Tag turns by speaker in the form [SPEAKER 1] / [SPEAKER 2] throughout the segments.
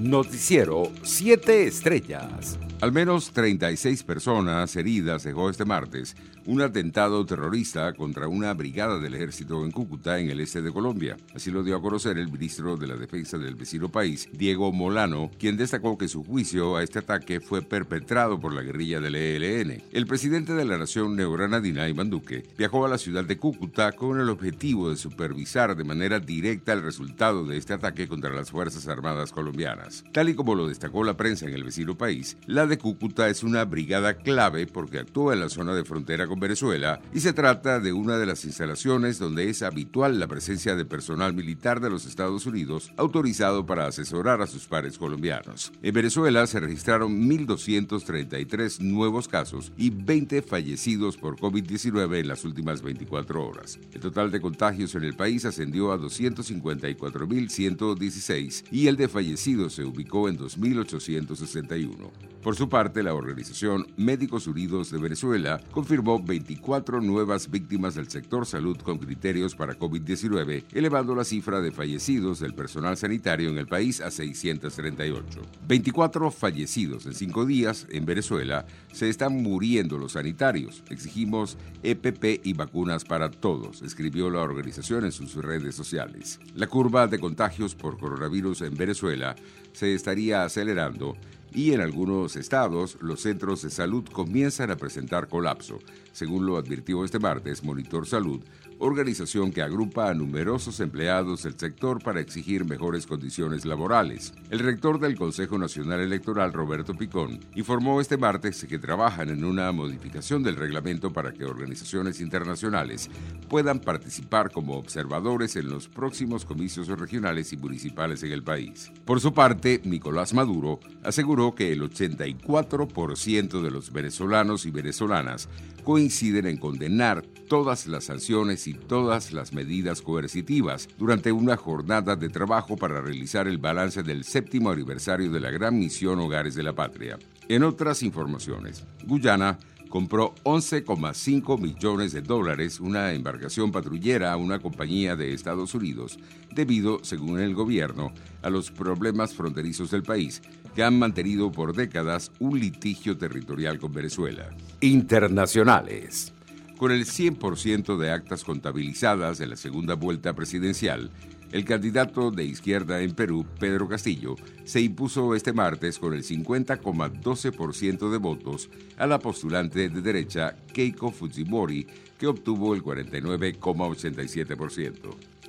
[SPEAKER 1] Noticiero 7 Estrellas.
[SPEAKER 2] Al menos 36 personas heridas dejó este martes un atentado terrorista contra una brigada del ejército en Cúcuta, en el este de Colombia. Así lo dio a conocer el ministro de la Defensa del vecino país, Diego Molano, quien destacó que su juicio a este ataque fue perpetrado por la guerrilla del ELN. El presidente de la nación neogranadina, Iván Duque, viajó a la ciudad de Cúcuta con el objetivo de supervisar de manera directa el resultado de este ataque contra las Fuerzas Armadas colombianas. Tal y como lo destacó la prensa en el vecino país, la de Cúcuta es una brigada clave porque actúa en la zona de frontera con Venezuela y se trata de una de las instalaciones donde es habitual la presencia de personal militar de los Estados Unidos autorizado para asesorar a sus pares colombianos. En Venezuela se registraron 1.233 nuevos casos y 20 fallecidos por COVID-19 en las últimas 24 horas. El total de contagios en el país ascendió a 254.116 y el de fallecidos se ubicó en 2.861. Por su parte, la organización Médicos Unidos de Venezuela confirmó 24 nuevas víctimas del sector salud con criterios para COVID-19, elevando la cifra de fallecidos del personal sanitario en el país a 638. 24 fallecidos en cinco días en Venezuela. Se están muriendo los sanitarios. Exigimos EPP y vacunas para todos, escribió la organización en sus redes sociales. La curva de contagios por coronavirus en Venezuela se estaría acelerando y en algunos estados los centros de salud comienzan a presentar colapso, según lo advirtió este martes Monitor Salud, organización que agrupa a numerosos empleados del sector para exigir mejores condiciones laborales. El rector del Consejo Nacional Electoral, Roberto Picón, informó este martes que trabajan en una modificación del reglamento para que organizaciones internacionales puedan participar como observadores en los próximos comicios regionales y municipales en el país. Por su parte, Nicolás Maduro aseguró que el 84% de los venezolanos y venezolanas coinciden en condenar todas las sanciones y todas las medidas coercitivas durante una jornada de trabajo para realizar el balance del séptimo aniversario de la gran misión Hogares de la Patria. En otras informaciones, Guyana compró 11,5 millones de dólares una embarcación patrullera a una compañía de Estados Unidos debido, según el gobierno, a los problemas fronterizos del país que han mantenido por décadas un litigio territorial con Venezuela.
[SPEAKER 1] Internacionales.
[SPEAKER 2] Con el 100% de actas contabilizadas de la segunda vuelta presidencial, el candidato de izquierda en Perú, Pedro Castillo, se impuso este martes con el 50,12% de votos a la postulante de derecha Keiko Fujimori, que obtuvo el 49,87%.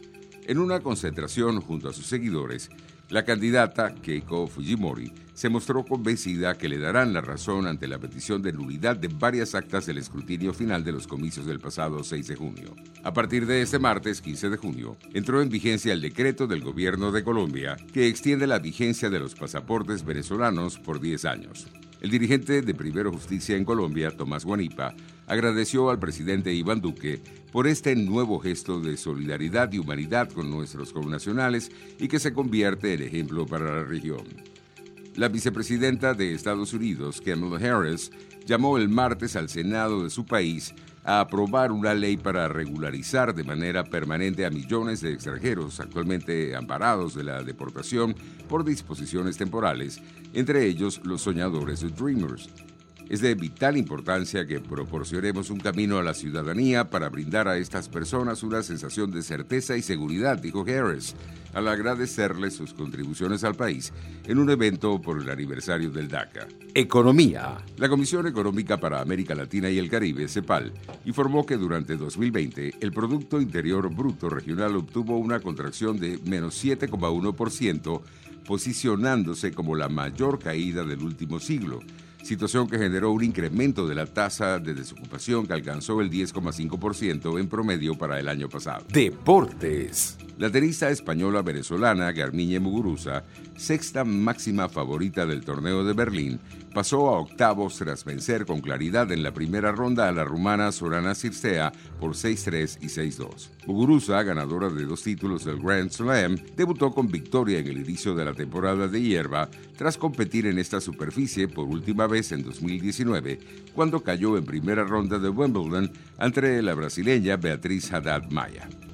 [SPEAKER 2] En una concentración junto a sus seguidores, la candidata Keiko Fujimori se mostró convencida que le darán la razón ante la petición de nulidad de varias actas del escrutinio final de los comicios del pasado 6 de junio. A partir de este martes 15 de junio, entró en vigencia el decreto del gobierno de Colombia que extiende la vigencia de los pasaportes venezolanos por 10 años. El dirigente de Primero Justicia en Colombia, Tomás Guanipa, agradeció al presidente Iván Duque por este nuevo gesto de solidaridad y humanidad con nuestros connacionales y que se convierte en ejemplo para la región. La vicepresidenta de Estados Unidos, Kamala Harris, llamó el martes al Senado de su país a aprobar una ley para regularizar de manera permanente a millones de extranjeros actualmente amparados de la deportación por disposiciones temporales, entre ellos los soñadores Dreamers. Es de vital importancia que proporcionemos un camino a la ciudadanía para brindar a estas personas una sensación de certeza y seguridad, dijo Harris, al agradecerle sus contribuciones al país en un evento por el aniversario del DACA.
[SPEAKER 1] Economía.
[SPEAKER 2] La Comisión Económica para América Latina y el Caribe, CEPAL, informó que durante 2020 el Producto Interior Bruto Regional obtuvo una contracción de menos 7,1%, posicionándose como la mayor caída del último siglo situación que generó un incremento de la tasa de desocupación que alcanzó el 10,5% en promedio para el año pasado.
[SPEAKER 1] Deportes.
[SPEAKER 2] La tenista española venezolana Garmiñe Muguruza, sexta máxima favorita del torneo de Berlín, pasó a octavos tras vencer con claridad en la primera ronda a la rumana Sorana Circea por 6-3 y 6-2. Muguruza, ganadora de dos títulos del Grand Slam, debutó con victoria en el inicio de la temporada de hierba tras competir en esta superficie por última vez en 2019, cuando cayó en primera ronda de Wimbledon ante la brasileña Beatriz Haddad Maya.